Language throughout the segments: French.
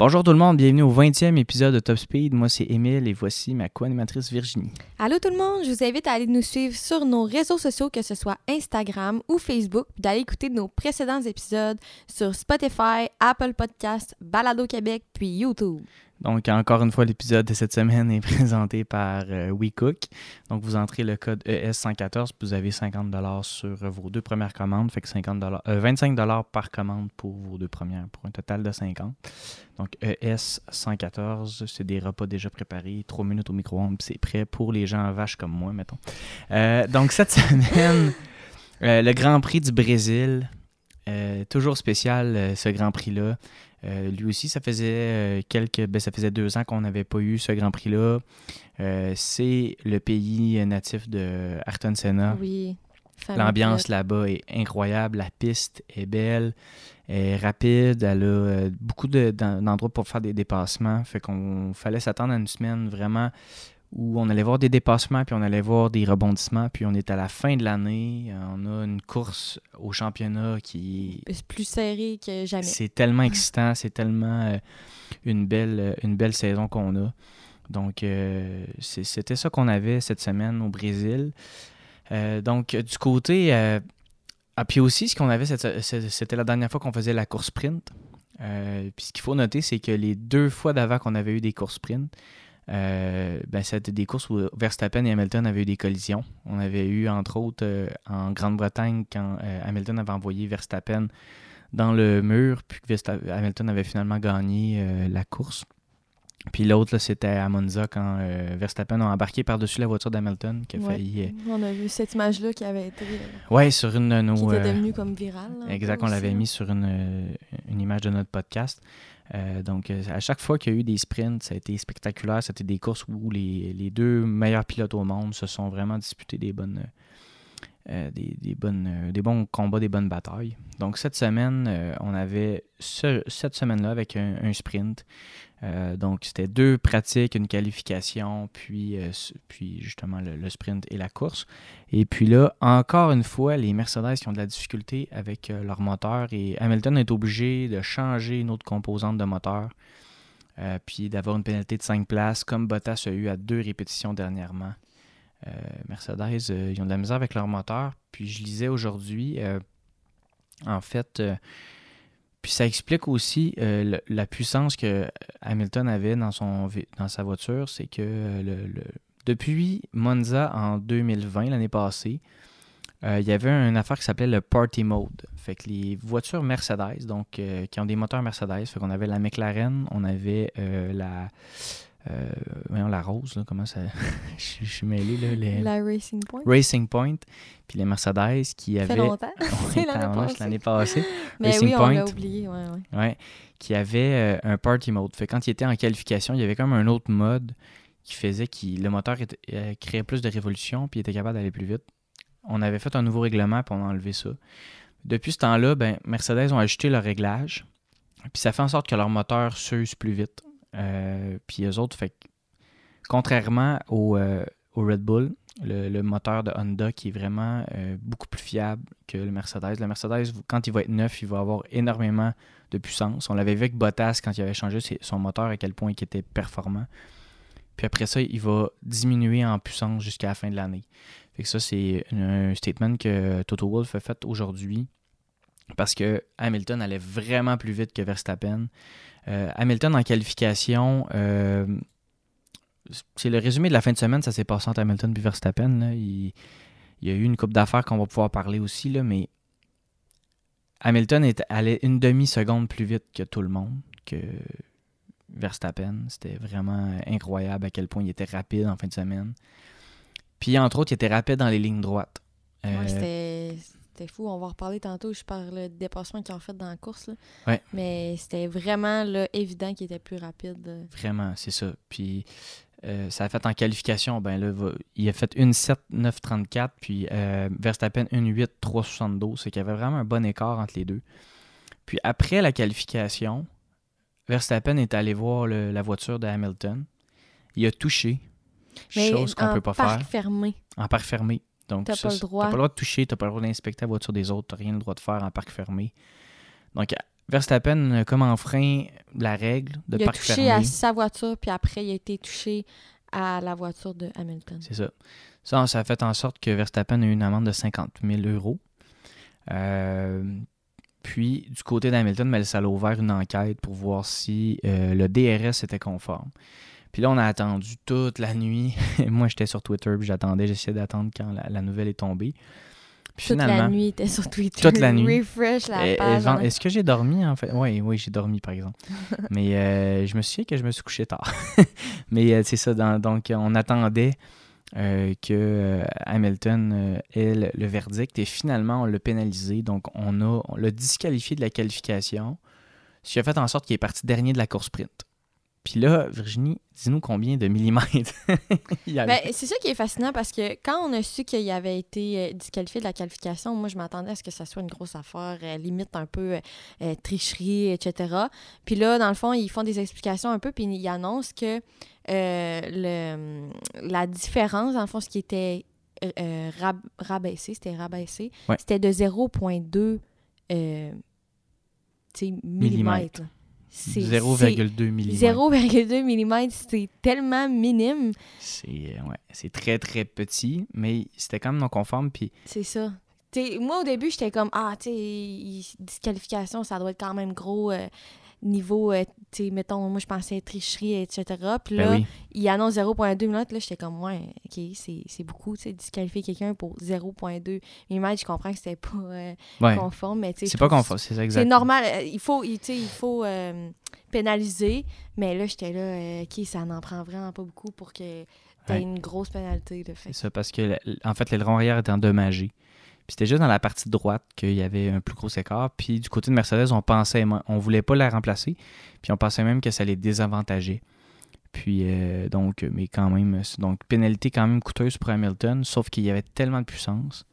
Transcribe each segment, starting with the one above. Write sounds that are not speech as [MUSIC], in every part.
Bonjour tout le monde, bienvenue au 20e épisode de Top Speed. Moi c'est Émile et voici ma co-animatrice Virginie. Allô tout le monde, je vous invite à aller nous suivre sur nos réseaux sociaux, que ce soit Instagram ou Facebook, puis d'aller écouter nos précédents épisodes sur Spotify, Apple Podcasts, Balado Québec, puis YouTube. Donc, encore une fois, l'épisode de cette semaine est [LAUGHS] présenté par euh, WeCook. Donc, vous entrez le code ES114, vous avez 50 sur vos deux premières commandes, fait que 50 25 par commande pour vos deux premières, pour un total de 50. Donc, ES114, c'est des repas déjà préparés, 3 minutes au micro-ondes, c'est prêt pour les gens vaches comme moi, mettons. Euh, donc, cette [LAUGHS] semaine, euh, le Grand Prix du Brésil, toujours spécial ce Grand Prix-là. Euh, lui aussi, ça faisait euh, quelques, ben, ça faisait deux ans qu'on n'avait pas eu ce Grand Prix-là. Euh, c'est le pays natif de Ayrton Senna. Oui. L'ambiance là-bas est incroyable, la piste est belle, est rapide, elle a beaucoup d'endroits pour faire des dépassements. Fait qu'on fallait s'attendre à une semaine vraiment où on allait voir des dépassements, puis on allait voir des rebondissements, puis on est à la fin de l'année. On a une course au championnat qui est plus serré que jamais. C'est tellement excitant, c'est tellement euh, une, belle, euh, une belle saison qu'on a. Donc, euh, c'était ça qu'on avait cette semaine au Brésil. donc, du côté. ah, puis aussi, ce qu'on avait, c'était la dernière fois qu'on faisait la course sprint. puis ce qu'il faut noter, c'est que les deux fois d'avant qu'on avait eu des courses sprint, euh, ben, c'était des courses où Verstappen et Hamilton avaient eu des collisions. On avait eu, entre autres, euh, en Grande-Bretagne, quand euh, Hamilton avait envoyé Verstappen dans le mur, puis que Hamilton avait finalement gagné la course. Puis l'autre, c'était à Monza quand Verstappen a embarqué par-dessus la voiture d'Hamilton qui a failli. On a vu cette image-là qui avait été. ouais, sur une de nos. Qui était devenue comme virale. exact, on l'avait mis sur une, une, image de notre podcast. Euh, donc, euh, à chaque fois qu'il y a eu des sprints, ça a été spectaculaire. C'était des courses où les, deux meilleurs pilotes au monde se sont vraiment disputés des bonnes, euh, des, bonnes, des bons combats, des bonnes batailles. Donc, cette semaine, on avait cette semaine-là avec un sprint. Euh, donc, c'était deux pratiques, une qualification, puis, euh, justement le, sprint et la course. Et puis là, encore une fois, les Mercedes qui ont de la difficulté avec euh, leur moteur et Hamilton est obligé de changer une autre composante de moteur, puis d'avoir une pénalité de 5 places, comme Bottas a eu à deux répétitions dernièrement. Mercedes, ils ont de la misère avec leur moteur. Puis je lisais aujourd'hui, en fait, puis ça explique aussi euh, la puissance que Hamilton avait dans, son, dans sa voiture. C'est que euh, depuis Monza en 2020, l'année passée, euh, il y avait une affaire qui s'appelait le Party Mode. Fait que les voitures Mercedes, donc qui ont des moteurs Mercedes, fait qu'on avait la McLaren, on avait la euh, voyons, la rose, là, comment ça. [LAUGHS] je, suis mêlé, là. Les... La Racing Point. Racing Point. Puis les Mercedes qui avaient. Ça fait longtemps. [LAUGHS] [LAUGHS] L'année passée. Mais oui, on l'a oublié, ouais, ouais. ouais. Qui avait euh, un party mode. Fait quand il était en qualification, il y avait comme un autre mode qui faisait que le moteur euh, créait plus de révolutions puis il était capable d'aller plus vite. On avait fait un nouveau règlement pour on a enlevé ça. Depuis ce temps-là, ben, Mercedes ont ajouté leur réglage. Puis ça fait en sorte que leur moteur s'use plus vite. Euh, puis eux autres, fait contrairement au, euh, au Red Bull, le, moteur de Honda qui est vraiment euh, beaucoup plus fiable que le Mercedes. Le Mercedes, quand il va être neuf, il va avoir énormément de puissance. On l'avait vu avec Bottas quand il avait changé son moteur, à quel point il était performant. Puis après ça, il va diminuer en puissance jusqu'à la fin de l'année. Fait que ça, c'est un statement que Toto Wolff a fait aujourd'hui parce que Hamilton allait vraiment plus vite que Verstappen. Euh, Hamilton en qualification, euh, c'est le résumé de la fin de semaine, ça s'est passé entre Hamilton et Verstappen. Il, y a eu une coupe d'affaires qu'on va pouvoir parler aussi, là, mais Hamilton est allé une demi-seconde plus vite que tout le monde, que Verstappen. C'était vraiment incroyable à quel point il était rapide en fin de semaine. Puis entre autres, il était rapide dans les lignes droites. Euh, c'était fou. On va en reparler tantôt. Je parle le dépassement qu'ils ont fait dans la course. Mais c'était vraiment là, évident qu'il était plus rapide. Vraiment, c'est ça. Puis euh, ça a fait en qualification. Ben là, il a fait une 7 9 34 puis euh, Verstappen une 8 3 72. C'est qu'il y avait vraiment un bon écart entre les deux. Puis après la qualification, Verstappen est allé voir la voiture de Hamilton. Il a touché, Mais chose qu'on en peut pas parc faire fermé. en parc fermé. Donc, T'as ça, pas le droit. T'as pas le droit de toucher, t'as pas le droit d'inspecter la voiture des autres, t'as rien le droit de faire en parc fermé. Donc, Verstappen comme enfreint la règle de il a parc touché fermé. à sa voiture, puis après, il a été touché à la voiture de Hamilton. C'est ça. Ça, ça a fait en sorte que Verstappen a eu une amende de 50 000 euros. Euh, puis, du côté d'Hamilton, ben, ça a ouvert une enquête pour voir si euh, le DRS était conforme. Puis là, on a attendu toute la nuit. [LAUGHS] Moi, j'étais sur Twitter, puis j'attendais, j'essayais d'attendre quand la, la nouvelle est tombée. Puis Toute finalement, la nuit, était sur Twitter. Toute la nuit. Refresh la Eh, eh, page. Est-ce que j'ai dormi en fait? Oui, oui, j'ai dormi par exemple. [LAUGHS] Mais euh, je me souviens que je me suis couché tard. [LAUGHS] Mais euh, c'est ça, dans- donc on attendait euh, que Hamilton ait le, le verdict et finalement on l'a pénalisé. Donc on a on l'a disqualifié de la qualification, ce qui a fait en sorte qu'il est parti dernier de la course sprint. Puis là, Virginie, dis-nous combien de millimètres [LAUGHS] il y avait. Ben, c'est ça qui est fascinant parce que quand on a su qu'il avait été euh, disqualifié de la qualification, moi, je m'attendais à ce que ça soit une grosse affaire, euh, limite un peu euh, tricherie, etc. Puis là, dans le fond, ils font des explications un peu, puis ils annoncent que euh, le, la différence, dans le fond, ce qui était rab- rabaissé, c'était rabaissé, Ouais. c'était de 0,2 euh, tu sais, millimètres. C'est- 0,2 c'est- mm. 0,2 mm, c'est tellement minime. C'est euh, ouais, c'est très très petit, mais c'était quand même non conforme. Puis C'est ça. T'sais, moi, au début, j'étais comme, ah, tu sais, disqualification, ça doit être quand même gros euh, niveau, euh, tu sais, mettons, moi, je pensais tricherie, etc. Puis là, ben oui, il annonce 0,2 minutes. Là, j'étais comme, ouais, OK, c'est beaucoup, tu sais, disqualifier quelqu'un pour 0,2 mm. Je comprends que c'était pas euh, ouais. conforme, mais tu sais. c'est pas conforme, c'est ça exact. C'est normal. euh, Il faut, il, tu sais, il faut pénaliser. Mais là, j'étais là, OK, ça n'en prend vraiment pas beaucoup pour que tu Ouais. une grosse pénalité. De fait. C'est ça, parce que en fait, l'aileron arrière était endommagé. Puis c'était juste dans la partie droite qu'il y avait un plus gros écart. Puis du côté de Mercedes, on pensait, on voulait pas la remplacer. Puis on pensait même que ça les désavantageait. Puis euh, donc, mais quand même, donc pénalité quand même coûteuse pour Hamilton, sauf qu'il y avait tellement de puissance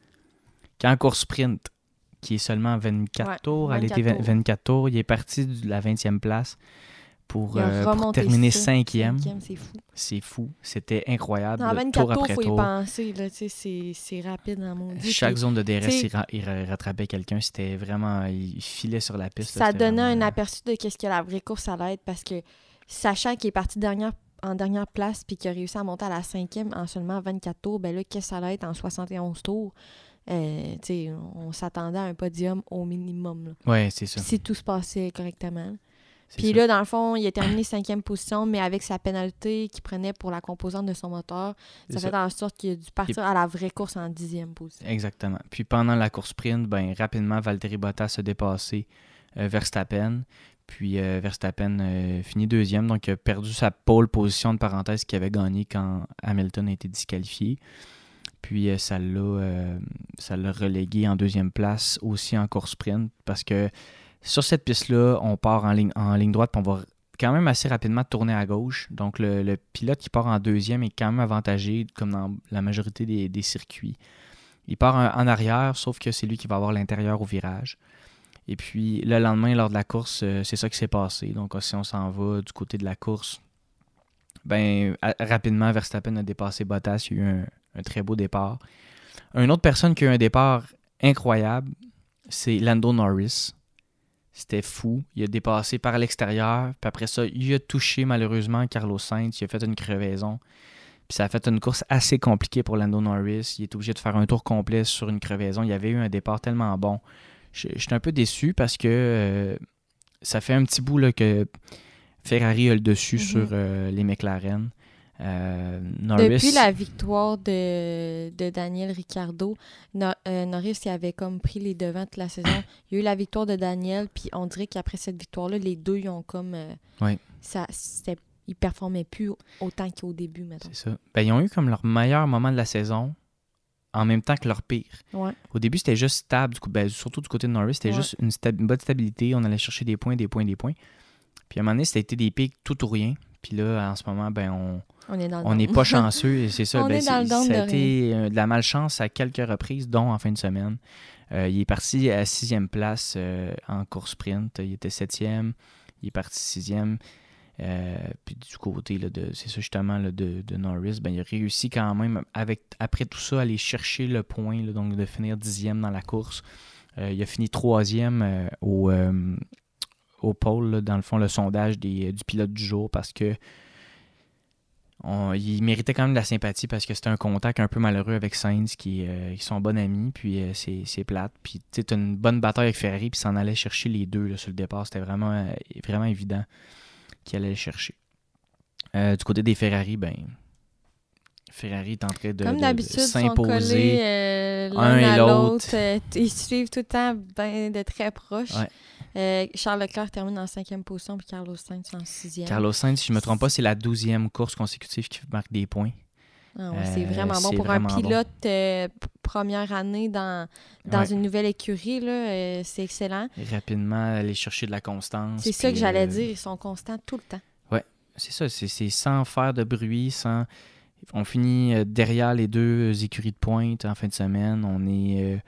qu'en course sprint, qui est seulement 24 Ouais, tours, elle 24 était tours. 24 tours, il est parti de la 20e place pour, euh, pour terminer ça. 5e. Cinquième, c'est fou. C'est fou, c'était incroyable. Tour 24 tours, après il faut y tour. penser. C'est, rapide dans mon dieu. Chaque Puis zone de DRS, il, ra- il ra- rattrapait quelqu'un. C'était vraiment. Il filait sur la piste. Ça donnait un vraiment- aperçu de qu'est-ce que la vraie course allait être parce que sachant qu'il est parti dernière, en dernière place puis qu'il a réussi à monter à la cinquième en seulement 24 tours, ben là, qu'est-ce que ça allait être en 71 tours? Euh, on s'attendait à un podium au minimum. Ouais, c'est ça. Si tout se passait correctement. Puis là, dans le fond, il a terminé cinquième position, mais avec sa pénalité qu'il prenait pour la composante de son moteur, ça fait en sorte qu'il a dû partir à la vraie course en dixième position. Exactement. Puis pendant la course sprint, ben, rapidement, Valtteri Bottas a dépassé euh, Verstappen. Puis euh, Verstappen euh, finit deuxième, donc il a perdu sa pole position de parenthèse qu'il avait gagné quand Hamilton a été disqualifié. Puis euh, ça l'a euh, ça l'a relégué en deuxième place aussi en course sprint parce que sur cette piste-là, on part en ligne, droite, puis on va quand même assez rapidement tourner à gauche. Donc le, pilote qui part en deuxième est quand même avantagé, comme dans la majorité des, circuits. Il part en, arrière, sauf que c'est lui qui va avoir l'intérieur au virage. Et puis le lendemain, lors de la course, euh, c'est ça qui s'est passé. Donc si on s'en va du côté de la course, ben rapidement, Verstappen a dépassé Bottas. Il y a eu un, un très beau départ. Une autre personne qui a eu un départ incroyable, c'est Lando Norris. C'était fou. Il a dépassé par l'extérieur. Puis après ça, il a touché malheureusement Carlos Sainz. Il a fait une crevaison. Puis ça a fait une course assez compliquée pour Lando Norris. Il est obligé de faire un tour complet sur une crevaison. Il y avait eu un départ tellement bon. Je- J'étais un peu déçu parce que euh, ça fait un petit bout là, que Ferrari a le dessus Mhm. sur euh, les McLaren. Euh, Norris, Depuis la victoire de, de Daniel Ricciardo, euh, Norris il avait comme pris les devants toute la saison. [COUGHS] Il y a eu la victoire de Daniel, puis on dirait qu'après cette victoire-là, les deux, ils ont comme. euh, Ouais. ça, ils performaient plus autant qu'au début, maintenant. c'est ça. Ben, ils ont eu comme leur meilleur moment de la saison en même temps que leur pire. Ouais. Au début, c'était juste stable, du coup, ben, surtout du côté de Norris, c'était Ouais. juste une, une bonne stabilité. On allait chercher des points, des points, des points. Puis à un moment donné, c'était des pics tout ou rien. Puis là, en ce moment, ben, on On n'est pas [LAUGHS] chanceux. Et c'est ça. On ben, est dans le c'est- down ça a de été euh, de la malchance à quelques reprises, dont en fin de semaine. Euh, il est parti à sixième place euh, en course sprint. Il était septième. Il est parti sixième. puis du côté de, c'est ça justement de, de, Norris, ben, il a réussi quand même avec après tout ça à aller chercher le point, donc de finir dixième dans la course. il a fini troisième au, au pôle, dans le fond, le sondage des, du pilote du jour parce que il méritait quand même de la sympathie parce que c'était un contact un peu malheureux avec Sainz qui, euh, qui sont bons amis, puis euh, c'est plate. Puis tu une bonne bataille avec Ferrari, puis s'en allait chercher les deux sur le départ. C'était vraiment, euh, vraiment évident qu'il allait les chercher. du côté des Ferrari, ben. Ferrari est en train de, s'imposer l'un et l'autre. ils suivent tout le temps ben, de très proche. Euh, Charles Leclerc termine en cinquième position, puis Carlos Sainz en sixième. Carlos Sainz, si je ne me trompe pas, c'est la douzième course consécutive qui marque des points. Ah c'est euh, vraiment bon pour un pilote euh, première année dans, dans une nouvelle écurie. c'est excellent. rapidement, aller chercher de la constance. C'est ça que j'allais dire. Ils sont constants tout le temps. Oui, c'est ça. C'est sans faire de bruit, sans. On finit derrière les deux écuries de pointe en fin de semaine. On est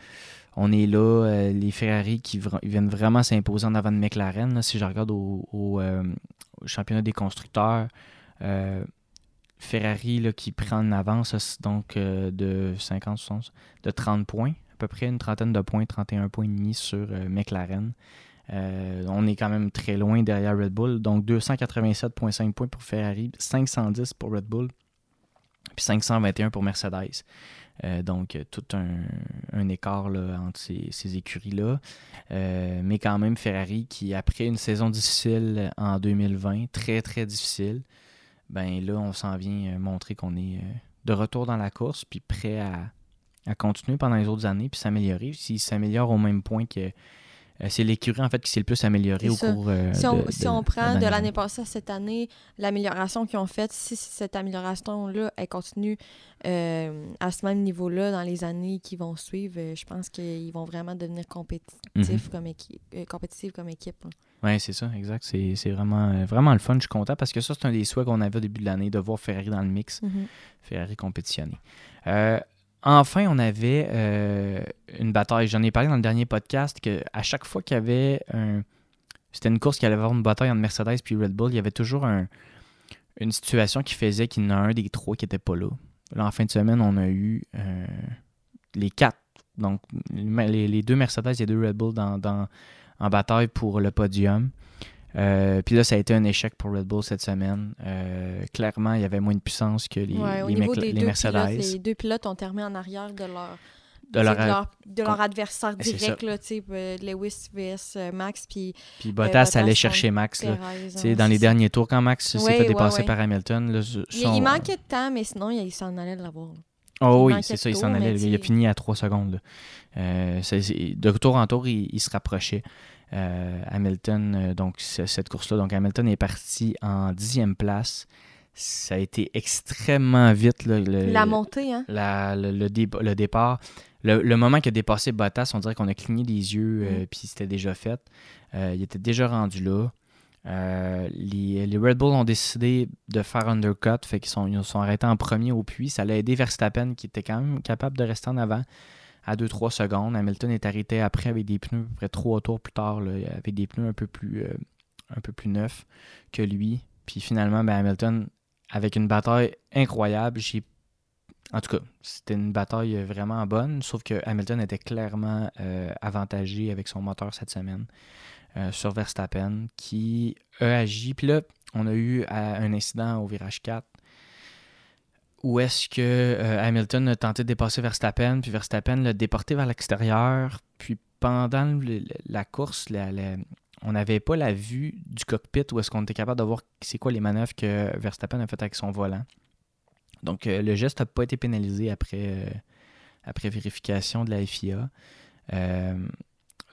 on est là, euh, les Ferrari qui viennent vraiment s'imposer en avant de McLaren. si je regarde au, euh, championnat des constructeurs, euh, Ferrari qui prend en avance donc de 50, 60, de 30 points, à peu près une trentaine de points, 31 points et demi sur McLaren. on est quand même très loin derrière Red Bull. Donc 287,5 points pour Ferrari, 510 pour Red Bull, puis 521 pour Mercedes. Euh, donc, tout un, écart entre ces, écuries-là. Euh, mais quand même, Ferrari qui, après une saison difficile en 2020, très, très difficile, ben là, on s'en vient euh, montrer qu'on est de retour dans la course, puis prêt à, à continuer pendant les autres années, puis s'améliorer. S'il s'améliore au même point que euh, c'est l'écurie en fait qui s'est le plus amélioré au cours euh, si, on, si on prend de l'année passée à cette année, l'amélioration qu'ils ont faite, si cette amélioration-là, elle continue euh, à ce même niveau-là dans les années qui vont suivre, je pense qu'ils vont vraiment devenir compétitifs mhm. comme, équipe, compétitifs comme équipe. Oui, c'est ça, exact. C'est vraiment, vraiment le fun. Je suis content parce que ça, c'est un des souhaits qu'on avait au début de l'année, de voir Ferrari dans le mix, mhm. Ferrari compétitionner. Enfin, on avait euh, une bataille. J'en ai parlé dans le dernier podcast que à chaque fois qu'il y avait. C'était une course qui allait avoir une bataille entre Mercedes et Red Bull, il y avait toujours une situation qui faisait qu'il y en a un des trois qui n'était pas là. Là, en fin de semaine, on a eu euh, les quatre. Donc, les, deux Mercedes et deux Red Bull en bataille pour le podium. Euh, puis là, ça a été un échec pour Red Bull cette semaine. Euh, clairement, il y avait moins de puissance que les, les, Mercedes. les deux pilotes ont terminé en arrière de leur, de leur, de leur, adversaire direct, là, euh, Lewis vs Max. Puis, Bottas, allait chercher Max. Là, dans les derniers tours, quand Max s'est fait dépasser par Hamilton. Là, il, manquait de temps, mais sinon, il s'en allait de l'avoir. Oh oui, c'est ça, il s'en allait. Il a fini à 3 secondes. de tour en tour, il, il se rapprochait. Euh, Hamilton, euh, donc cette course-là, donc Hamilton est parti en dixième place. Ça a été extrêmement vite. la montée, hein? le, le, départ. Le, moment qu'il a dépassé Bottas, on dirait qu'on a cligné des yeux, euh, mm. puis c'était déjà fait. il était déjà rendu là. les, Red Bull ont décidé de faire undercut, fait qu'ils sont, ils sont arrêtés en premier au puits. Ça l'a aidé Verstappen, qui était quand même capable de rester en avant à 2-3 secondes. Hamilton est arrêté après avec des pneus, à peu près 3 tours plus tard, avec des pneus un peu plus, euh, un peu plus neufs que lui. Puis finalement, ben, Hamilton, avec une bataille incroyable, j'ai en tout cas, c'était une bataille vraiment bonne, sauf que Hamilton était clairement euh, avantagé avec son moteur cette semaine euh, sur Verstappen, qui a agi. Puis là, on a eu un incident au virage 4 où est-ce que euh, Hamilton a tenté de dépasser Verstappen, puis Verstappen l'a déporté vers l'extérieur. Puis pendant la course, on n'avait pas la vue du cockpit où est-ce qu'on était capable de voir c'est quoi les manœuvres que Verstappen a faites avec son volant. Donc euh, le geste n'a pas été pénalisé après, euh, après vérification de la FIA.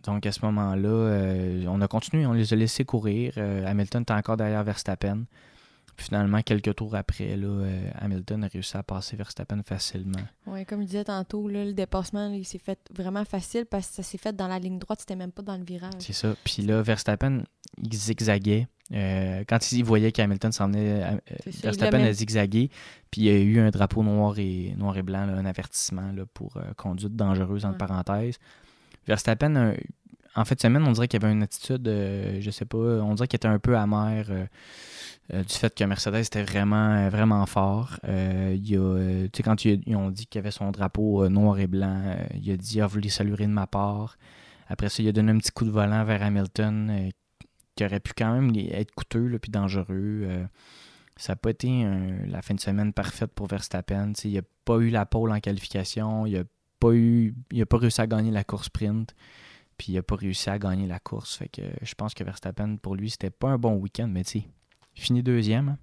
donc à ce moment-là, on a continué, on les a laissés courir. Hamilton était encore derrière Verstappen finalement, quelques tours après, là, euh, Hamilton a réussi à passer Verstappen facilement. Oui, comme je disais tantôt, le dépassement, il s'est fait vraiment facile parce que ça s'est fait dans la ligne droite, c'était même pas dans le virage. C'est ça. Puis là, Verstappen, il zigzaguait. Euh, quand il voyait qu'Hamilton s'en venait, euh, Verstappen a zigzagué, puis il y a eu un drapeau noir et, noir et blanc, un avertissement là, pour conduite dangereuse, entre parenthèses. Verstappen, en fait, semaine, on dirait qu'il y avait une attitude, euh, je sais pas, on dirait qu'il était un peu amer euh, euh, du fait que Mercedes était vraiment, vraiment fort. tu sais, quand ils, ont dit qu'il avait son drapeau noir et blanc, il a dit, ah, vous voulez saluer de ma part. Après ça, il a donné un petit coup de volant vers Hamilton qui aurait pu quand même être coûteux puis dangereux. ça n'a pas été la fin de semaine parfaite pour Verstappen. il n'a pas eu la pole en qualification. Il n'a pas eu, il a pas réussi à gagner la course sprint. Puis il n'a pas réussi à gagner la course. Fait que je pense que Verstappen, pour lui, c'était pas un bon week-end, mais tu sais, il finit deuxième.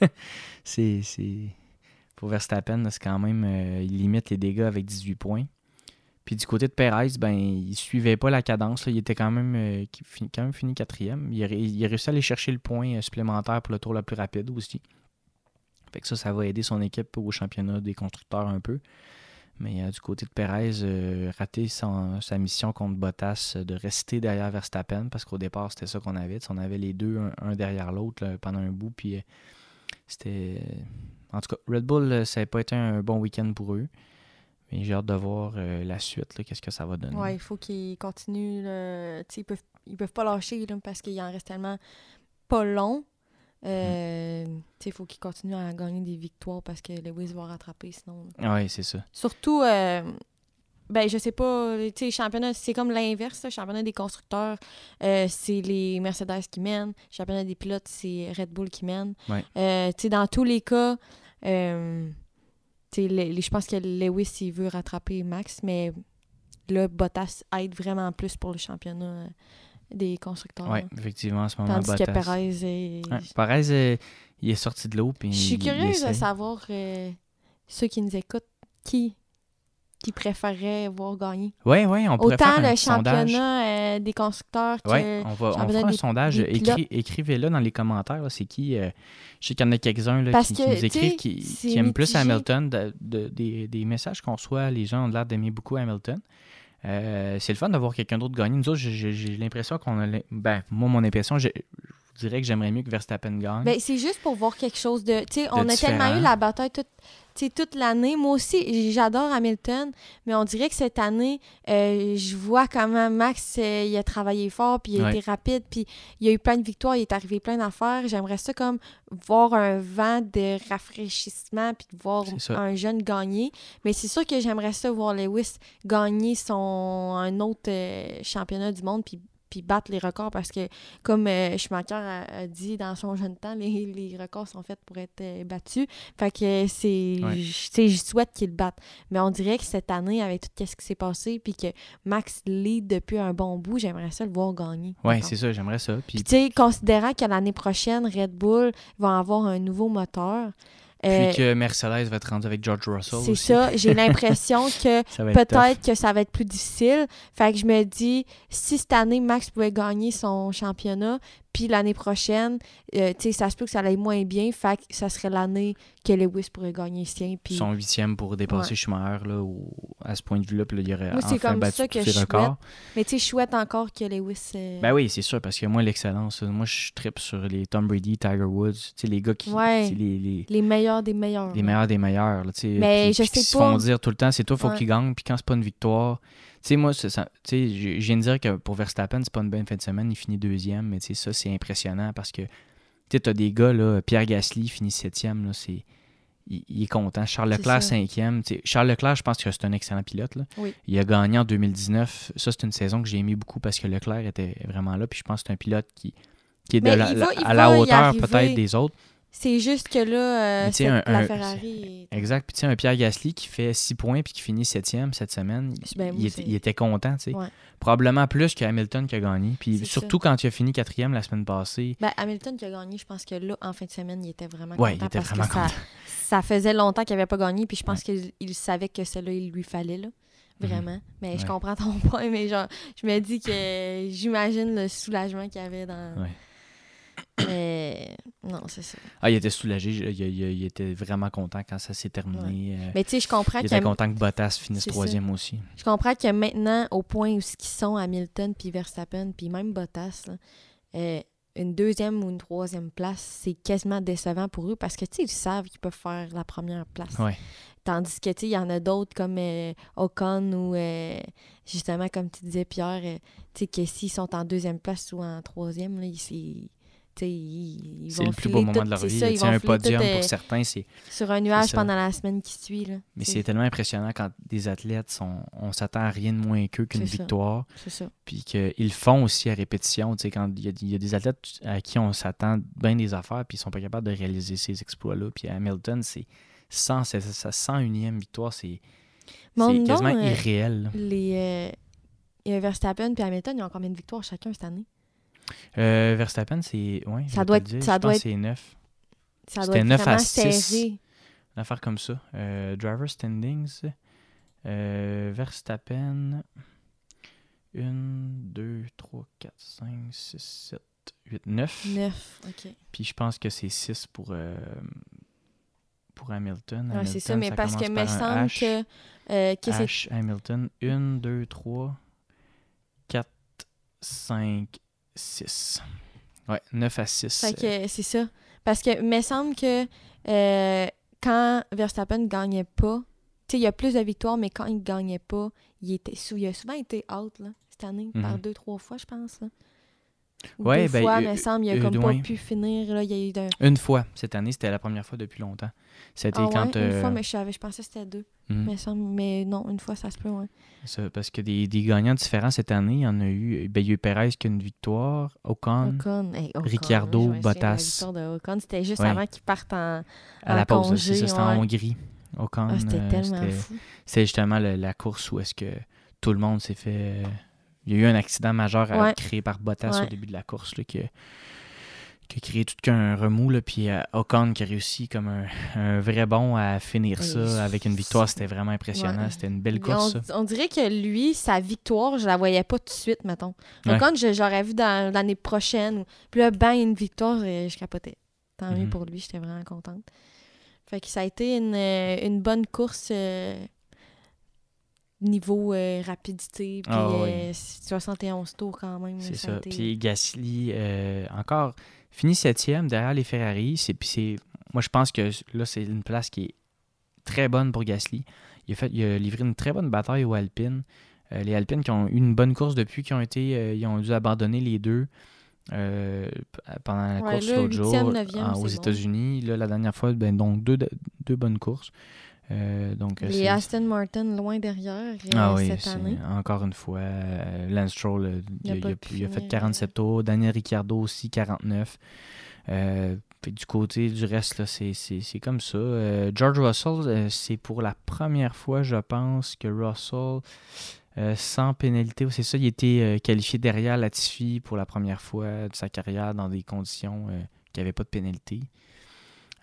Hein. [LAUGHS] c'est, Pour Verstappen, c'est quand même. Euh, il limite les dégâts avec 18 points. Puis du côté de Perez, ben, il suivait pas la cadence. Il était quand même, euh, quand même fini quatrième. Il a, il a, réussi à aller chercher le point euh, supplémentaire pour le tour le plus rapide aussi. Fait que ça, ça va aider son équipe au championnat des constructeurs un peu. Mais euh, du côté de Perez, euh, raté sa mission contre Bottas euh, de rester derrière Verstappen parce qu'au départ, c'était ça qu'on avait. On avait les deux, un, derrière l'autre pendant un bout. Puis c'était. En tout cas, Red Bull, ça n'a pas été un bon week-end pour eux. Mais j'ai hâte de voir la suite, qu'est-ce que ça va donner. Ouais, il faut qu'ils continuent. Ils peuvent, ils peuvent pas lâcher parce qu'il en reste tellement pas long. Euh, il faut qu'il continue à gagner des victoires parce que Lewis va rattraper sinon. Oui, c'est ça. Surtout, euh, ben, je sais pas, tu championnat, c'est comme l'inverse. Le championnat des constructeurs, euh, c'est les Mercedes qui mènent. Le championnat des pilotes, c'est Red Bull qui mène. Euh, dans tous les cas, je pense que Lewis, il veut rattraper Max, mais là, Bottas aide vraiment plus pour le championnat des constructeurs. Oui, effectivement, à ce moment-là. Tandis que Perez est... Ouais, Perez, euh, il est sorti de l'eau. Je suis curieuse de savoir, euh, ceux qui nous écoutent, qui qui préférerait voir gagner? Oui, oui, on pourrait Autant faire un le championnat euh, des constructeurs que ouais, on va on fera un sondage. Écrivez-le dans les commentaires. C'est qui... je sais qu'il y en a quelques-uns qui, qui, nous écrivent qui, qui aiment plus Hamilton. De, des, des, messages qu'on reçoit, les gens ont l'air d'aimer beaucoup Hamilton. Euh, c'est le fun d'avoir quelqu'un d'autre gagner. Nous autres, j'ai l'impression qu'on a. Ben, moi, mon impression, je dirais que j'aimerais mieux que Verstappen gagne. Ben, c'est juste pour voir quelque chose de. Tu sais, on a tellement eu la bataille toute toute l'année. Moi aussi, j'adore Hamilton, mais on dirait que cette année, euh, je vois comment Max euh, il a travaillé fort, puis il a été rapide, puis il a eu plein de victoires, il est arrivé plein d'affaires. J'aimerais ça comme voir un vent de rafraîchissement, puis voir un jeune gagner. Mais c'est sûr que j'aimerais ça voir Lewis gagner son un autre euh, championnat du monde, puis puis battre les records parce que, comme euh, Schumacher a, dit dans son jeune temps, les, les records sont faits pour être euh, battus. Fait que c'est. Je souhaite qu'il batte. Mais on dirait que cette année, avec tout ce qui s'est passé, puis que Max lead depuis un bon bout, j'aimerais ça le voir gagner. Oui, c'est ça, j'aimerais ça. Puis, tu sais, considérant que l'année prochaine, Red Bull va avoir un nouveau moteur. Puis euh, que Mercedes va être rendu avec George Russell. C'est ça. J'ai l'impression [LAUGHS] que peut-être que ça va être plus difficile. Fait que je me dis, si cette année Max pouvait gagner son championnat, puis l'année prochaine, euh, tu sais, ça se peut que ça aille moins bien. Fait que ça serait l'année que Lewis pourrait gagner sien. Puis... Son huitième pour dépasser Schumacher, là, à ce point de vue-là. Puis là, il y aurait moi, enfin comme battu ça que je souhaite. Mais tu sais, je souhaite encore que Lewis... Euh, ben oui, c'est sûr, parce que moi, l'excellence, moi, je tripe sur les Tom Brady, Tiger Woods, tu sais, les gars qui... Ouais, les, les, les, meilleurs des meilleurs. Les meilleurs des meilleurs, tu sais. Mais je sais pas... se font dire tout le temps, c'est toi, il faut qu'il gagne. Puis quand c'est pas une victoire... Tu sais, moi, ça, je viens de dire que pour Verstappen, c'est pas une bonne fin de semaine, il finit deuxième, mais tu sais, ça, c'est impressionnant parce que tu as des gars, là, Pierre Gasly finit septième, là, c'est. Il, est content. Charles Leclerc, cinquième. Charles Leclerc, je pense que c'est un excellent pilote. Là. Il a gagné en 2019. Ça, c'est une saison que j'ai aimé beaucoup parce que Leclerc était vraiment là. Puis je pense que c'est un pilote qui, qui est à la hauteur peut-être des autres. C'est juste que là, euh, la Ferrari. Exact. Puis tu sais, un Pierre Gasly qui fait 6 points puis qui finit 7e cette semaine, ben il, était, content, tu sais. Probablement plus que Hamilton qui a gagné. Puis surtout quand il a fini 4e la semaine passée. Ben, Hamilton qui a gagné, je pense que là, en fin de semaine, il était vraiment ouais, content. il était parce vraiment que content. Ça, ça faisait longtemps qu'il n'avait pas gagné. Puis je pense qu'il savait que celle-là, il lui fallait. Là. Mhm. Vraiment. Mais je comprends ton [LAUGHS] point. Mais genre, je me dis que j'imagine le soulagement qu'il y avait dans. Mais non, c'est ça. Ah, il était soulagé. Il, était vraiment content quand ça s'est terminé. Euh, Mais tu sais, je comprends Il était content que Bottas finisse troisième aussi. Je comprends que maintenant, au point où ils sont Hamilton puis Verstappen, puis même Bottas, euh, une deuxième ou une troisième place, c'est quasiment décevant pour eux parce que, tu sais, ils savent qu'ils peuvent faire la première place. Ouais. Tandis que, tu sais, il y en a d'autres comme euh, Ocon ou, euh, justement, comme tu disais, Pierre, tu sais, que s'ils sont en deuxième place ou en troisième, là, ils, c'est- le plus beau moment de leur vie. ça, un podium, euh, pour certains, c'est. sur un nuage pendant la semaine qui suit, là. Mais C'est- tellement impressionnant quand des athlètes sont. On s'attend à rien de moins qu'eux qu'une victoire. C'est ça. Puis qu'ils font aussi à répétition. Tu sais, quand il y, a, il y a des athlètes à qui on s'attend bien des affaires, puis ils sont pas capables de réaliser ces exploits-là. Puis Hamilton, c'est 100, c'est sa 101e victoire, c'est quasiment donc, euh, irréel. Les euh, il y a Verstappen et Hamilton, ils ont combien de victoires chacun cette année? Euh, Verstappen, c'est. Ouais, Ça doit être- ça doit être- c'est 9. Ça C'était doit être 9 à vraiment 6. serré. Une affaire comme ça. Euh, driver standings. Euh, Verstappen. 1, 2, 3, 4, 5, 6, 7, 8, 9. Neuf, OK. Puis je pense que c'est 6 pour, euh, pour Hamilton. Ouais, c'est ça, mais parce que me semble H. que, euh, que c'est H, Hamilton. 1, 2, 3, 4, 5, 6. Ouais, 9 à 6. Fait que c'est ça. Parce que me semble que euh, quand Verstappen ne gagnait pas, tu sais, il y a plus de victoires, mais quand il ne gagnait pas, il, était il a souvent été out là, cette année, par Mhm. deux, trois fois, je pense. Là. Ou Ouais, deux ben, fois, euh, me semble, il a euh, comme pas pu finir. Là, il y a eu d'un. Une fois cette année, c'était la première fois depuis longtemps. C'était Ah ouais, quand. une euh, fois, mais je, savais, je pensais que c'était deux. Me semble, mais non, une fois, ça se peut, ouais. Ça, parce que des, des gagnants différents cette année, il y en a eu. Ben, il y a eu Perez qui a une victoire, Ocon Ocon, hey, Ocon, la Bottas. c'était juste Ouais. avant qu'il parte en. à la en pause. congé, C'est ça, c'était en ouais. Hongrie. Ocon. Ah, c'était euh, tellement fou. C'est justement le- la course où est-ce que tout le monde s'est fait. euh, Il y a eu un accident majeur Ouais. créé par Bottas au début de la course là, qui, a, qui a créé tout qu'un remous. Là, puis euh, Ocon qui a réussi comme un, un vrai bon à finir ça avec une victoire. C'était vraiment impressionnant. Ouais. C'était une belle course. on, ça. on dirait que lui, sa victoire, je la voyais pas tout de suite, mettons. Ouais. Ocon, je, j'aurais vu dans l'année prochaine. Puis là, bang, une victoire, et je capotais. Tant mieux Mhm. pour lui, j'étais vraiment contente. Fait que ça a été une, euh, une bonne course euh, niveau euh, rapidité. Puis Ah oui. euh, 71 tours quand même. C'est ça. été- Puis Gasly, encore, fini septième derrière les Ferrari. C'est, puis c'est, moi, je pense que là, c'est une place qui est très bonne pour Gasly. Il a, fait, il a livré une très bonne bataille aux Alpines. Euh, les Alpines qui ont eu une bonne course depuis, qui ont été, euh, ils ont dû abandonner les deux euh, pendant la Ouais, course l'autre jour aux bon. États-Unis. Là, la dernière fois, ben, donc deux, deux bonnes courses. Euh, donc, euh, Les c'est- Aston Martin loin derrière euh, ah oui, cette année. encore une fois, euh, Lance Stroll, euh, il, Il a il fait finir, 47 tours. Daniel Ricciardo aussi, 49. Euh, puis du côté du reste, c'est, c'est- c'est comme ça. Euh, George Russell, euh, c'est pour la première fois, je pense, que Russell, euh, sans pénalité, c'est ça, il était euh, qualifié derrière Latifi pour la première fois de sa carrière dans des conditions euh, qui n'avaient pas de pénalité.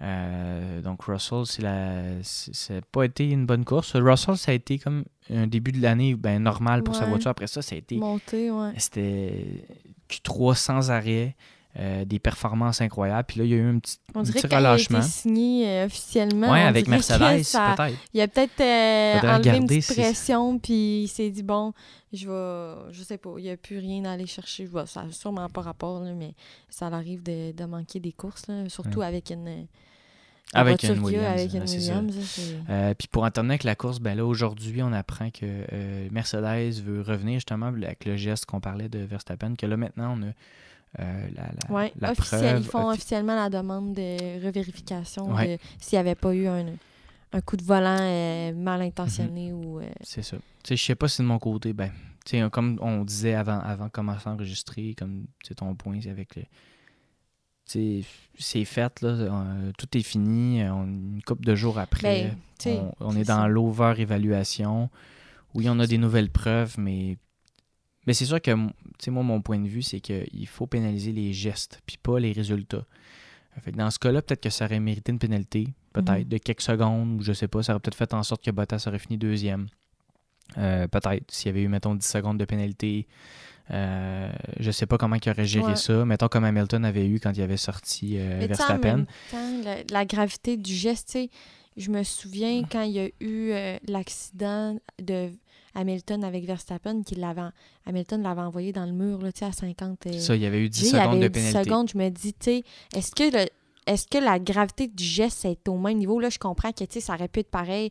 Euh, donc Russell, c'est la, c'est- ça n'a pas été une bonne course. Russell, ça a été comme un début de l'année ben, normal pour sa voiture. Après ça, ça a été Monté, ouais. c'était Q3 sans arrêt, euh, des performances incroyables. Puis là, il y a eu un petit, On un dirait petit qu'il a relâchement. été signé euh, officiellement. On avec Mercedes, peut-être. Il a peut-être euh, enlevé une petite si- pression, puis il s'est dit, bon, je vais, je sais pas, il n'y a plus rien à aller chercher. Bon, ça n'a sûrement pas rapport, là, mais ça arrive de, de manquer des courses, là, surtout Ouais. avec une, Avec une Williams, avec une. Williams. Euh, puis pour en terminer avec la course, ben là, aujourd'hui, on apprend que euh, Mercedes veut revenir justement avec le geste qu'on parlait de Verstappen, que là, maintenant, on a euh, la, la, Ouais, la officiel, preuve. ils font offi- officiellement la demande de revérification Ouais. s'il n'y avait pas eu un, un coup de volant mal intentionné Mhm. ou... C'est ça. Je sais pas si de mon côté, ben, comme on disait avant, avant de commencer à enregistrer, comme ton point, avec le. C'est fait, là. euh, tout est fini. euh, on- une couple de jours après, ben, on, est dans l'over-évaluation. Oui, on a des nouvelles preuves, mais. Mais c'est sûr que, moi, mon point de vue, c'est qu'il faut pénaliser les gestes, puis pas les résultats. Fait que dans ce cas-là, peut-être que ça aurait mérité une pénalité, peut-être, Mhm. de quelques secondes, ou je sais pas, ça aurait peut-être fait en sorte que Bottas aurait fini deuxième. Euh, peut-être, s'il y avait eu, mettons, 10 secondes de pénalité. Euh, je sais pas comment il aurait géré Ouais. ça. Mettons comme Hamilton avait eu quand il avait sorti euh, Verstappen. la, la gravité du geste, je me souviens quand il y a eu euh, l'accident de Hamilton avec Verstappen, qui l'avait, Hamilton l'avait envoyé dans le mur là, à 50. euh, Ça, il y avait eu 10 G, il y secondes de eu 10 pénalité. secondes, je me dis, est-ce que le- est-ce que la gravité du geste est au même niveau? Là, je comprends que, ça aurait pu être pareil.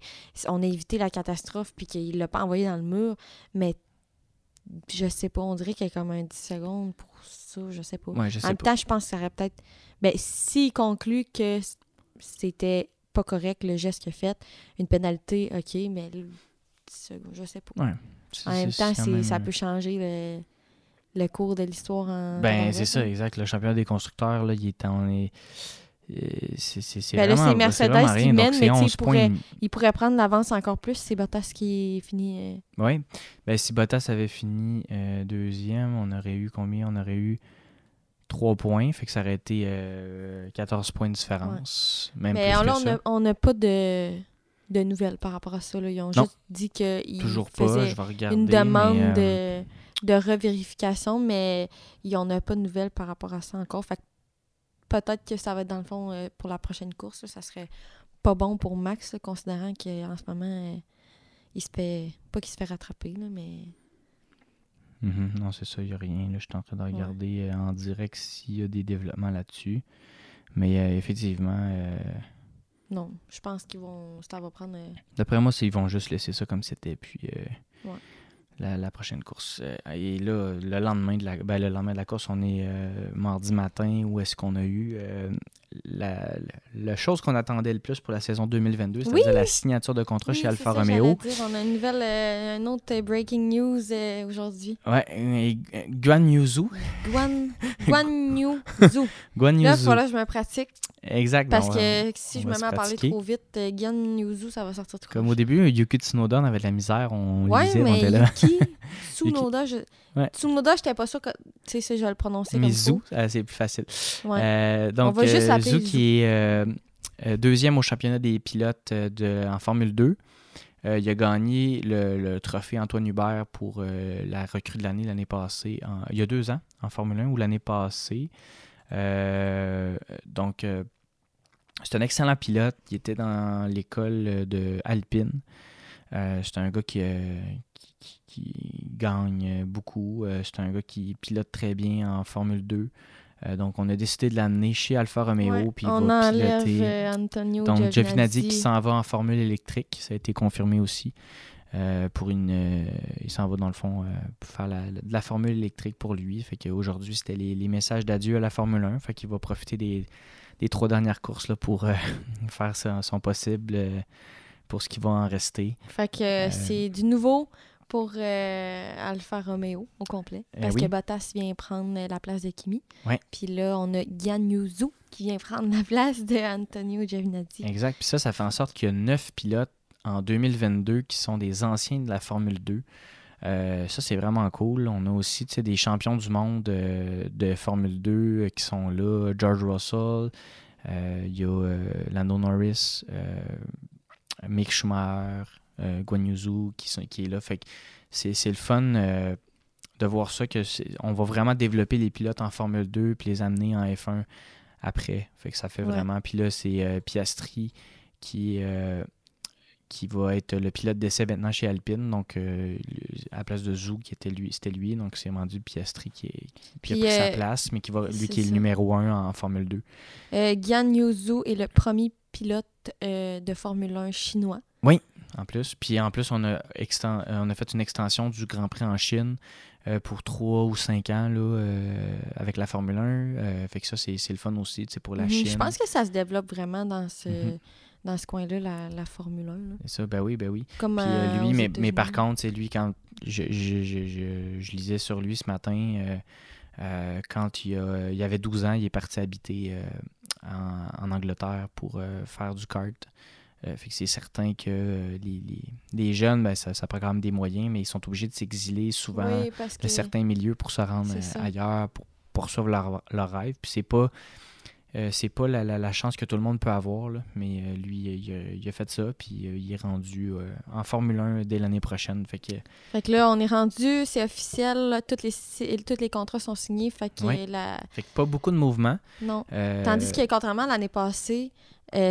On a évité la catastrophe puis qu'il l'a pas envoyé dans le mur, mais je sais pas, on dirait qu'il y a comme un 10 secondes pour ça, je sais pas. Ouais, je en même temps, je pense que ça aurait peut-être... Ben, s'il conclut que c'était pas correct le geste qu'il a fait, une pénalité, OK, mais le 10 secondes, je sais pas. Ouais. En même temps, même, ça euh, peut changer le, le cours de l'histoire en... Ben, c'est ça, là. exact. Le championnat des constructeurs, là, il est en. Est- C'est c'est- c'est Ben là, vraiment, c'est Mercedes vraiment qui rien. mène, Donc, mais c'est tu sais, 11 il pourrait- points. Il pourrait prendre l'avance encore plus, c'est Bottas qui est fini. euh, Oui. Ben, si Bottas avait fini euh, deuxième, on aurait eu combien? On aurait eu 3 points. Fait que ça aurait été euh, 14 points de différence. Même Mais plus que là, on n'a pas de, de nouvelles par rapport à ça. là. Ils ont Non. juste dit qu'ils Toujours pas. faisaient Je vais regarder. une demande mais, euh, de, de revérification, mais on n'a pas de nouvelles par rapport à ça encore. Fait que peut-être que ça va être dans le fond euh, pour la prochaine course. là, ça serait pas bon pour Max, là, considérant qu'en ce moment, euh, il se fait. Pas qu'il se fait rattraper, là, mais. mhm, non, c'est ça, il n'y a rien. Là, je suis en train de regarder euh, en direct s'il y a des développements là-dessus. Mais effectivement, Non, je pense qu'ils vont. Ça va prendre. D'après moi, c'est ils vont juste laisser ça comme c'était, puis Ouais. La, la prochaine course. Euh, et là, le lendemain de la, ben, le lendemain de la course, on est euh, mardi matin, où est-ce qu'on a eu euh, la, la, chose qu'on attendait le plus pour la saison 2022, c'est-à-dire la signature de contrat Oui, chez Alfa Romeo. dire. On a une nouvelle, euh, un autre euh, breaking news euh, aujourd'hui. Ouais, Guan Yuzu. Guan, [LAUGHS] Guan Yu Zhu. Guan Là, voilà, je me pratique. Exact. Parce on- que si on je va me mets à parler trop vite, euh, Guan Yu Zhu, ça va sortir trop Comme au début, Yuki Tsunoda, on avait de la misère, on Ouais, lisait, on mais était là. Yuki [LAUGHS] Tsunoda, je... Ouais. Tsunoda, j'étais pas sûre que. Tu sais, je vais le prononcer Mais comme euh, c'est plus facile. Ouais. Euh, donc, va juste euh, qui est deuxième au championnat des pilotes de, en Formule 2. Euh, il a gagné le, le trophée Antoine Hubert pour euh, la recrue de l'année l'année passée, en- il y a deux ans, en Formule 1 ou l'année passée. Euh, donc, euh, c'est un excellent pilote. Il était dans l'école de Alpine. Euh, c'est un gars qui, euh, qui, gagne beaucoup. Euh, c'est un gars qui pilote très bien en Formule 2. Euh, donc, on a décidé de l'amener chez Alfa Romeo. Ouais, Puis il on va piloter. euh, Antonio Donc. Giovinazzi qui s'en va en formule électrique, ça a été confirmé aussi. Euh, pour une, euh, il s'en va dans le fond euh, pour faire la, la- de la formule électrique pour lui. Fait qu'aujourd'hui, c'était les, les messages d'adieu à la Formule 1. Fait qu'il va profiter des, des trois dernières courses là, pour [LAUGHS] faire son, son possible pour ce qui va en rester. Fait que c'est du nouveau pour Alfa Romeo au complet. Euh, Parce oui. que Bottas vient prendre la place de Kimi. Ouais. Puis là, on a Guan Yu Zhu qui vient prendre la place de Antonio Giovinazzi. Exact. Puis ça, ça fait en sorte qu'il y a neuf pilotes en 2022 qui sont des anciens de la Formule 2. Euh, ça, c'est vraiment cool. On a aussi des champions du monde euh, de Formule 2 euh, qui sont là. George Russell, il y a Lando Norris, Mick Schumacher, Guan Yu Zhu qui, sont- qui est là. Fait que c'est c'est le fun de voir ça, que on va vraiment développer les pilotes en Formule 2 puis les amener en F1 après. Fait que ça fait Ouais. vraiment. Puis là, c'est euh, Piastri qui, euh, qui va être le pilote d'essai maintenant chez Alpine. Donc, euh, à la place de Zou, qui était lui, c'était lui. Donc, c'est rendu Piastri qui, est- qui- qui a pris sa euh, place, mais qui va, lui qui est ça. le numéro 1 en Formule 2. Euh, Guan Yu Zhu est le premier pilote euh, de Formule 1 chinois. En plus. Puis en plus, on a, on a fait une extension du Grand Prix en Chine euh, pour 3 ou 5 ans là, euh, avec la Formule 1. Euh, fait que ça, c'est le fun aussi pour la Mhm. Chine. Je pense que ça se développe vraiment dans ce, Mhm. Dans ce coin-là, la, la Formule 1. là. C'est ça, ben oui, ben oui. Comme Puis euh, euh, lui, mais, mais par contre, c'est lui, quand je, je, je, je, lisais sur lui ce matin, euh, euh, quand il, a, il avait 12 ans, il est parti habiter en, en Angleterre pour faire du kart. Fait que c'est certain que les, les, les jeunes, ben, ça, ça prend quand même des moyens, mais ils sont obligés de s'exiler souvent Oui, parce que de certains milieux pour se rendre ailleurs, pour poursuivre leur, leur rêve. Puis c'est pas. Euh, c'est pas la, la- la chance que tout le monde peut avoir, là, mais euh, lui, il a, il a fait ça, puis euh, il est rendu en Formule 1 dès l'année prochaine. Fait que, Fait que là, on est rendu, c'est officiel, là, toutes les, tous les contrats sont signés. Fait que Ouais. la. fait que pas beaucoup de mouvements. Non. Tandis que, contrairement à l'année passée,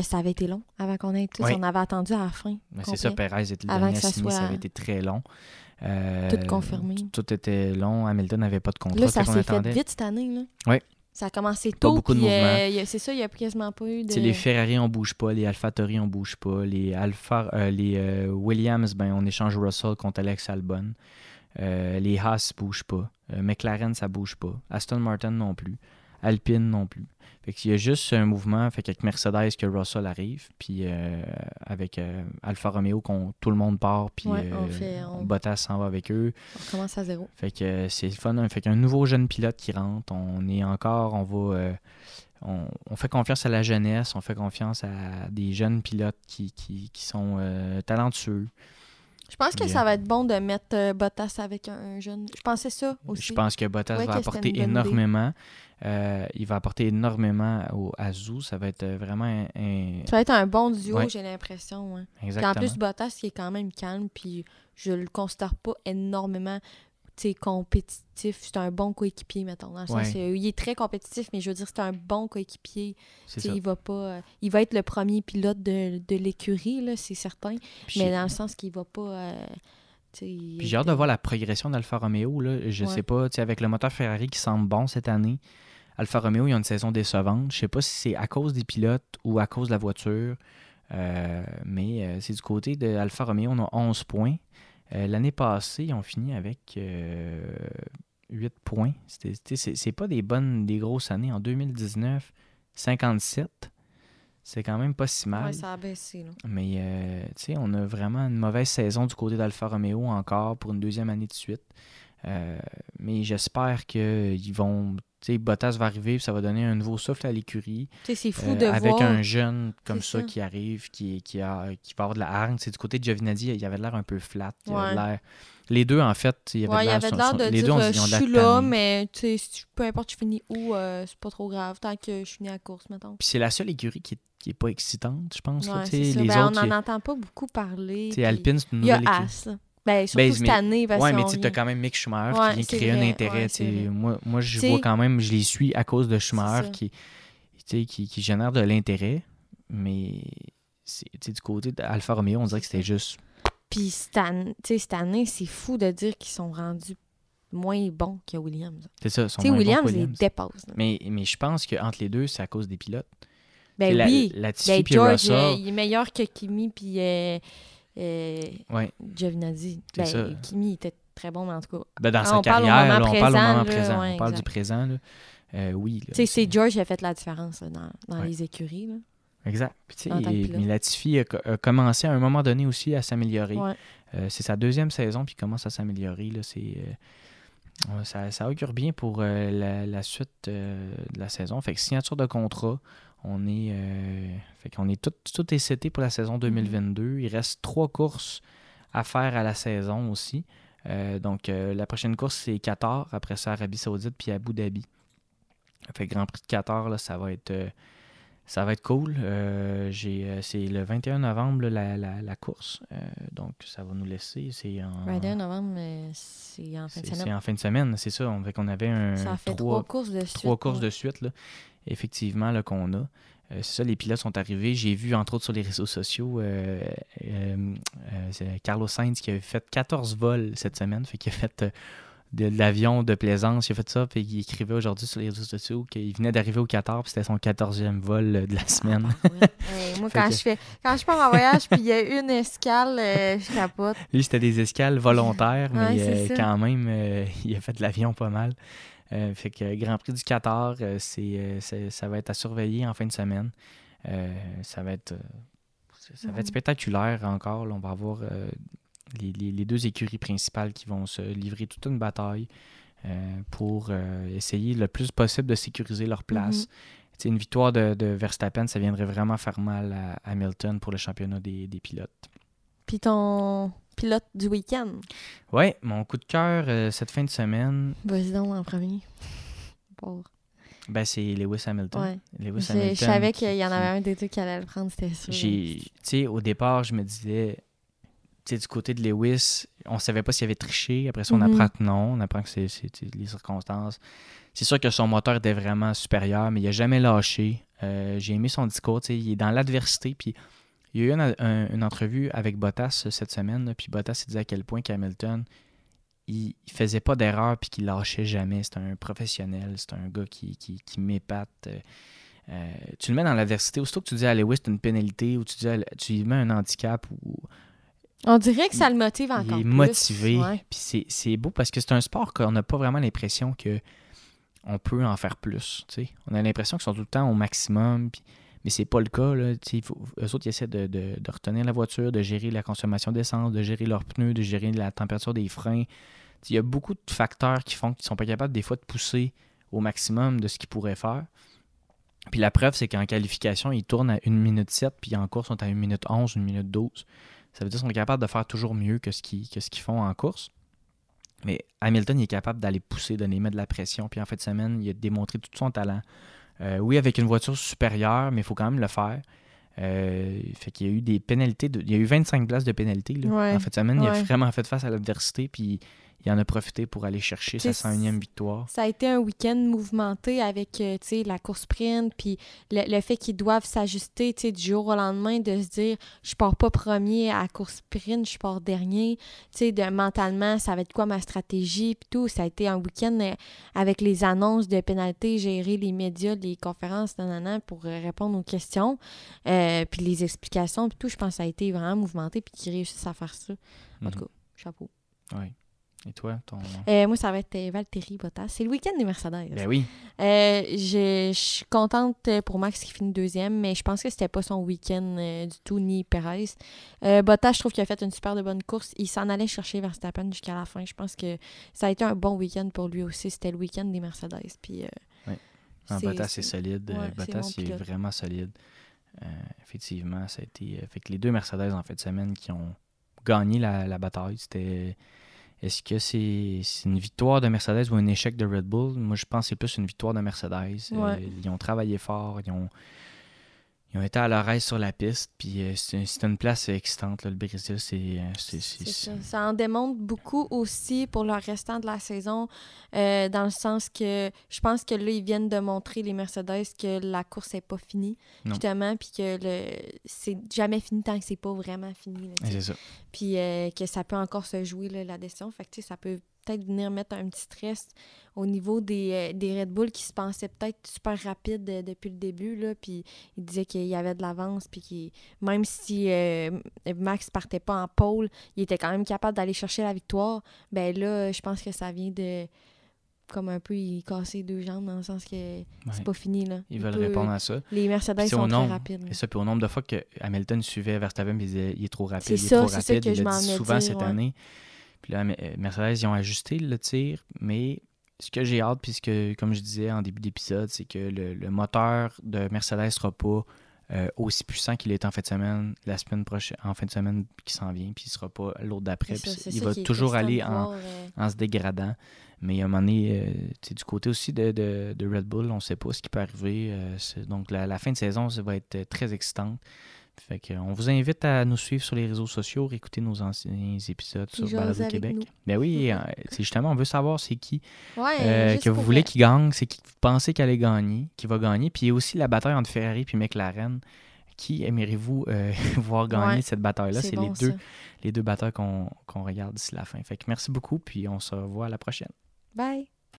ça avait été long avant qu'on ait tous. On avait attendu à la fin. ben, c'est ça. Perez était le dernier que à ça soit avait été très long. Tout confirmé. Tout, était long. Hamilton n'avait pas de contrat. Là, ça s'est fait vite cette année. Là. Ouais. Ça a commencé tôt. beaucoup de mouvements. euh, a- c'est ça, il n'y a quasiment pas eu de. Les Ferrari, on bouge pas. Les AlphaTauri, on bouge pas. Les, Alpha, euh, les euh, Williams, ben, on échange Russell contre Alex Albon. Euh, les Haas bougent pas. McLaren, ça bouge pas. Aston Martin non plus. Alpine non plus. Fait qu'il y a juste un mouvement, fait qu'avec Mercedes que Russell arrive, puis euh, avec euh, Alfa Romeo, qu'on, tout le monde part, puis Ouais, on euh, fait- on- Bottas s'en va avec eux. On commence à zéro. Fait que c'est le fun. hein. Fait qu'un nouveau jeune pilote qui rentre, on est encore, on va. on, on fait confiance à la jeunesse, on fait confiance à des jeunes pilotes qui, qui, qui sont talentueux. Je pense que Bien. ça va être bon de mettre euh, Bottas avec un, un jeune. Je pensais ça aussi. Je pense que Bottas Ouais, va que apporter énormément. Euh, il va apporter énormément au, à Zou. Ça va être euh, vraiment un. un- Ça va être un bon duo, Ouais. j'ai l'impression. Puis exactement. en plus, Bottas, il est quand même calme, puis je le considère pas énormément compétitif. C'est un bon coéquipier, mettons. Dans le Ouais. sens, il est très compétitif, mais je veux dire, c'est un bon coéquipier. c'est. Il va pas. euh, il va être le premier pilote de, de l'écurie, c'est certain. Mais dans le sens qu'il va pas. euh, il- Puis j'ai hâte de voir la progression d'Alfa Romeo. Là. Je Ouais. sais pas, avec le moteur Ferrari qui semble bon cette année, Alfa Romeo, ils ont une saison décevante. Je sais pas si c'est à cause des pilotes ou à cause de la voiture. Euh, mais euh, c'est du côté de Alfa Romeo, on a 11 points. Euh, L'année passée, ils ont fini avec euh, 8 points. C'est pas des bonnes, des grosses années. En 2019, 57. C'est quand même pas si mal. Ouais, ça a baissé. Là. Mais euh, tu sais, on a vraiment une mauvaise saison du côté d'Alfa Romeo encore pour une deuxième année de suite. Euh, mais j'espère qu'ils vont. Tu sais, Bottas va arriver, puis ça va donner un nouveau souffle à l'écurie. C'est fou Euh, de avec voir. un jeune comme ça, ça. qui arrive, qui, qui, a, qui va avoir de la hargne. C'est du côté de Giovinazzi, il avait l'air un peu flat. il avait Ouais. l'air- Les deux, en fait, il avait Ouais, l'air. avait de les dire deux ont- euh, ils ont de je suis là, mais peu importe je finis où, euh, c'est pas trop grave, tant que je finis à la course, mettons. Puis c'est la seule écurie qui, qui est pas excitante, je pense. Ouais, les Ben, autres, on n'en entend pas beaucoup parler. puis Alpine, c'est une Il y a. As. Là. Ben, surtout Ben, cette mais- année. parce Ouais, mais tu vient- quand même Mick Schumacher Ouais, qui vient créer un intérêt. ouais, moi, moi, je T'sais- vois quand même, je les suis à cause de Schumacher qui, qui, qui génère de l'intérêt. Mais du côté d'Alfa Romeo, on dirait que c'était juste. Puis cette année, tu sais, cette année, c'est fou de dire qu'ils sont rendus moins bons que Williams. C'est ça, sont Tu sais, moins bons que Williams, les Williams. dépasse. Mais, mais je pense qu'entre les deux, c'est à cause des pilotes. Ben la, oui. Latifi Ben, puis George, Russell. euh, il est meilleur que Kimi puis euh, ouais. Giovinazzi. Ben, ça. Kimi était très bon, mais en tout cas. Ben, dans Ah, sa on carrière, là, on parle au moment là, présent. ouais, on parle du présent. Là. Euh, oui. c'est- George qui a fait la différence là, dans, dans Ouais. les écuries. Là. Exact. Puis, tu sais, Latifi a, co- a commencé à un moment donné aussi à s'améliorer. Ouais. Euh, c'est sa deuxième saison, puis il commence à s'améliorer. Là, c'est, euh, ça, ça augure bien pour euh, la, la suite euh, de la saison. Fait que signature de contrat, on est, euh, fait qu'on est tout, tout est seté pour la saison 2022. Il reste trois courses à faire à la saison aussi. Euh, donc, euh, la prochaine course, c'est Qatar. Après ça, Arabie Saoudite, puis Abu Dhabi. Fait Grand Prix de Qatar, là, ça va être... ça va être cool. J'ai, c'est le 21 novembre là, la, la, la course. Donc, ça va nous laisser. C'est en, 21 novembre, mais c'est en fin de semaine. c'est en fin de semaine, c'est ça. On, fait qu'on avait un, Ça fait trois, trois courses de suite. trois courses ouais. de suite, là, effectivement, là, qu'on a. Euh, c'est ça, les pilotes sont arrivés. J'ai vu, entre autres, sur les réseaux sociaux, euh, euh, Carlos Sainz qui avait fait 14 vols cette semaine. Fait qu'il a fait de, de l'avion de plaisance. Il a fait ça, puis il écrivait aujourd'hui sur les réseaux sociaux qu'il venait d'arriver au Qatar, puis c'était son 14e vol euh, de la semaine. Ah, ouais. [LAUGHS] Hey, moi, quand que- je fais quand je pars en voyage puis il y a une escale, euh, je capote. Lui, c'était des escales volontaires, mais Ouais, euh, quand même, euh, [LAUGHS] il a fait de l'avion pas mal. Fait que Grand Prix du Qatar, c'est, ça va être à surveiller en fin de semaine. Ça va être, ça- va être spectaculaire encore. là. on va avoir euh, les, les- les deux écuries principales qui vont se livrer toute une bataille euh, pour euh, essayer le plus possible de sécuriser leur place. Mhm. Tu sais, Une victoire de, de Verstappen, ça viendrait vraiment faire mal à Hamilton pour le championnat des, des pilotes. Puis ton pilote du week-end, Ouais, mon coup de cœur euh, cette fin de semaine, vas-y donc en premier. Ben, c'est Lewis Hamilton. Ouais. Lewis Je, Hamilton je savais qui- qu'il y en avait un des deux qui allait le prendre, c'était sûr. Au départ, je me disais, du côté de Lewis, on savait pas s'il avait triché. Après ça, on Mhm. apprend que non. On apprend que c'est, les circonstances. C'est sûr que son moteur était vraiment supérieur, mais il a jamais lâché. Euh, j'ai aimé son discours. Il est dans l'adversité. Puis il y a eu une, un- une entrevue avec Bottas cette semaine. là, puis Bottas disait à quel point qu'Hamilton, il, il faisait pas d'erreur puis qu'il lâchait jamais. C'est un professionnel. C'est un gars qui, qui, qui m'épate. euh, euh, tu le mets dans l'adversité. Aussitôt que tu dis à Lewis, c'est une pénalité ou tu dis à- tu lui mets un handicap ou On dirait que ça le motive encore il est plus. motivé. Ouais. Puis c'est- beau parce que c'est un sport qu'on n'a pas vraiment l'impression que on peut en faire plus. On a l'impression qu'ils sont tout le temps au maximum. puis- mais c'est pas le cas. Là, faut- eux autres, ils essaient de, de- de retenir la voiture, de gérer la consommation d'essence, de gérer leurs pneus, de gérer la température des freins. Il y a beaucoup de facteurs qui font qu'ils sont pas capables des fois de pousser au maximum de ce qu'ils pourraient faire. Puis la preuve, c'est qu'en qualification, ils tournent à 1 minute 7, puis en course, ils sont à 1 minute 11, 1 minute 12. Ça veut dire qu'ils sont capables de faire toujours mieux que ce qu'ils font en course. Mais Hamilton, il est capable d'aller pousser, de les mettre de la pression. Puis en fin de semaine, il a démontré tout son talent. Euh, oui, avec une voiture supérieure, mais il faut quand même le faire. Euh, fait qu'il y a eu des pénalités. de- il y a eu 25 places de là. Ouais. En fin de semaine, il a vraiment fait face à l'adversité. Puis il en a profité pour aller chercher sa C'est- 101e victoire. Ça a été un week-end mouvementé avec euh, la course sprint, puis le, le fait qu'ils doivent s'ajuster du jour au lendemain, de se dire je pars pas premier à la course sprint, je pars dernier. De, mentalement, ça va être quoi ma stratégie, puis tout. Ça a été un week-end euh, avec les annonces de pénalités, gérer les médias, les conférences, nanana, pour euh, répondre aux questions, euh, puis les explications, puis tout. Je pense que ça a été vraiment mouvementé, puis qu'ils réussissent à faire ça. En tout Mhm. cas, chapeau. Oui. Et toi, ton. Euh, moi, ça va être euh, Valtteri Bottas. C'est le week-end des Mercedes. Ben oui. Euh, je je suis contente pour Max qui finit deuxième, mais je pense que c'était pas son week-end euh, du tout, ni Perez. Bottas, je trouve qu'il a fait une super de bonne course. Il s'en allait chercher Verstappen jusqu'à la fin. Je pense que ça a été un bon week-end pour lui aussi. C'était le week-end des Mercedes. Puis. Ah, c'est- Bottas est solide. ouais, Bottas est pilote. vraiment solide. Effectivement, ça a été. fait que les deux Mercedes en fin de semaine qui ont gagné la, la bataille, c'était. Est-ce que c'est une victoire de Mercedes ou un échec de Red Bull? Moi, je pense que c'est plus une victoire de Mercedes. Euh, ils ont travaillé fort, ils ont, ils ont été à leur aise sur la piste, puis euh, c'est une place excitante, là, le Brésil. C'est euh, ça. Ça en démontre beaucoup aussi pour le restant de la saison, euh, dans le sens que je pense que là, ils viennent de montrer, les Mercedes, que la course n'est pas finie, Non. justement, puis que le c'est jamais fini tant que c'est pas vraiment fini. là. C'est ça. puis euh, que ça peut encore se jouer là, la décision. Fait que, ça peut peut-être venir mettre un petit stress au niveau des, euh, des Red Bull qui se pensaient peut-être super rapides euh, depuis le début. Là, puis ils disaient qu'il y avait de l'avance, puis qu'il- même si euh, Max partait pas en pôle, il était quand même capable d'aller chercher la victoire. Ben là, je pense que ça vient de comme un peu il casser deux jambes dans le sens que Ouais. c'est pas fini là. Ils Il veulent peut- répondre à ça. Les Mercedes au sont très rapides. Et ça, puis au nombre de fois que Hamilton suivait Verstappen, il disait il est trop rapide, C'est il est ça, trop rapide. que il l'a dit souvent dire, cette ouais. année. Puis là, euh, Mercedes, ils ont ajusté le tir, mais ce que j'ai hâte, puis ce que, comme je disais en début d'épisode, c'est que le, le moteur de Mercedes ne sera pas euh, aussi puissant qu'il est en fin de semaine, la semaine prochaine, en fin de semaine qui s'en vient, puis il sera pas l'autre d'après. Il va toujours aller en, se dégradant. Mais à un moment donné, euh, tu sais, du côté aussi de, de- de Red Bull, on ne sait pas ce qui peut arriver. euh, donc la, la fin de saison, ça va être très excitante. Fait que, on vous invite à nous suivre sur les réseaux sociaux, réécouter nos anciens épisodes Puis sur Balado Québec. nous. Ben oui, [LAUGHS] euh, c'est justement, on veut savoir c'est qui Ouais, euh, que vous voulez qui gagne, c'est qui que vous pensez qu'elle allait gagner, qui va gagner. Puis il y a aussi la bataille entre Ferrari et McLaren. Qui aimeriez-vous euh, [LAUGHS] voir gagner Ouais, cette bataille-là? C'est bon, les, deux, ça. les deux qu'on qu'on regarde d'ici la fin. Fait que merci beaucoup, puis on se revoit à la prochaine. Bye.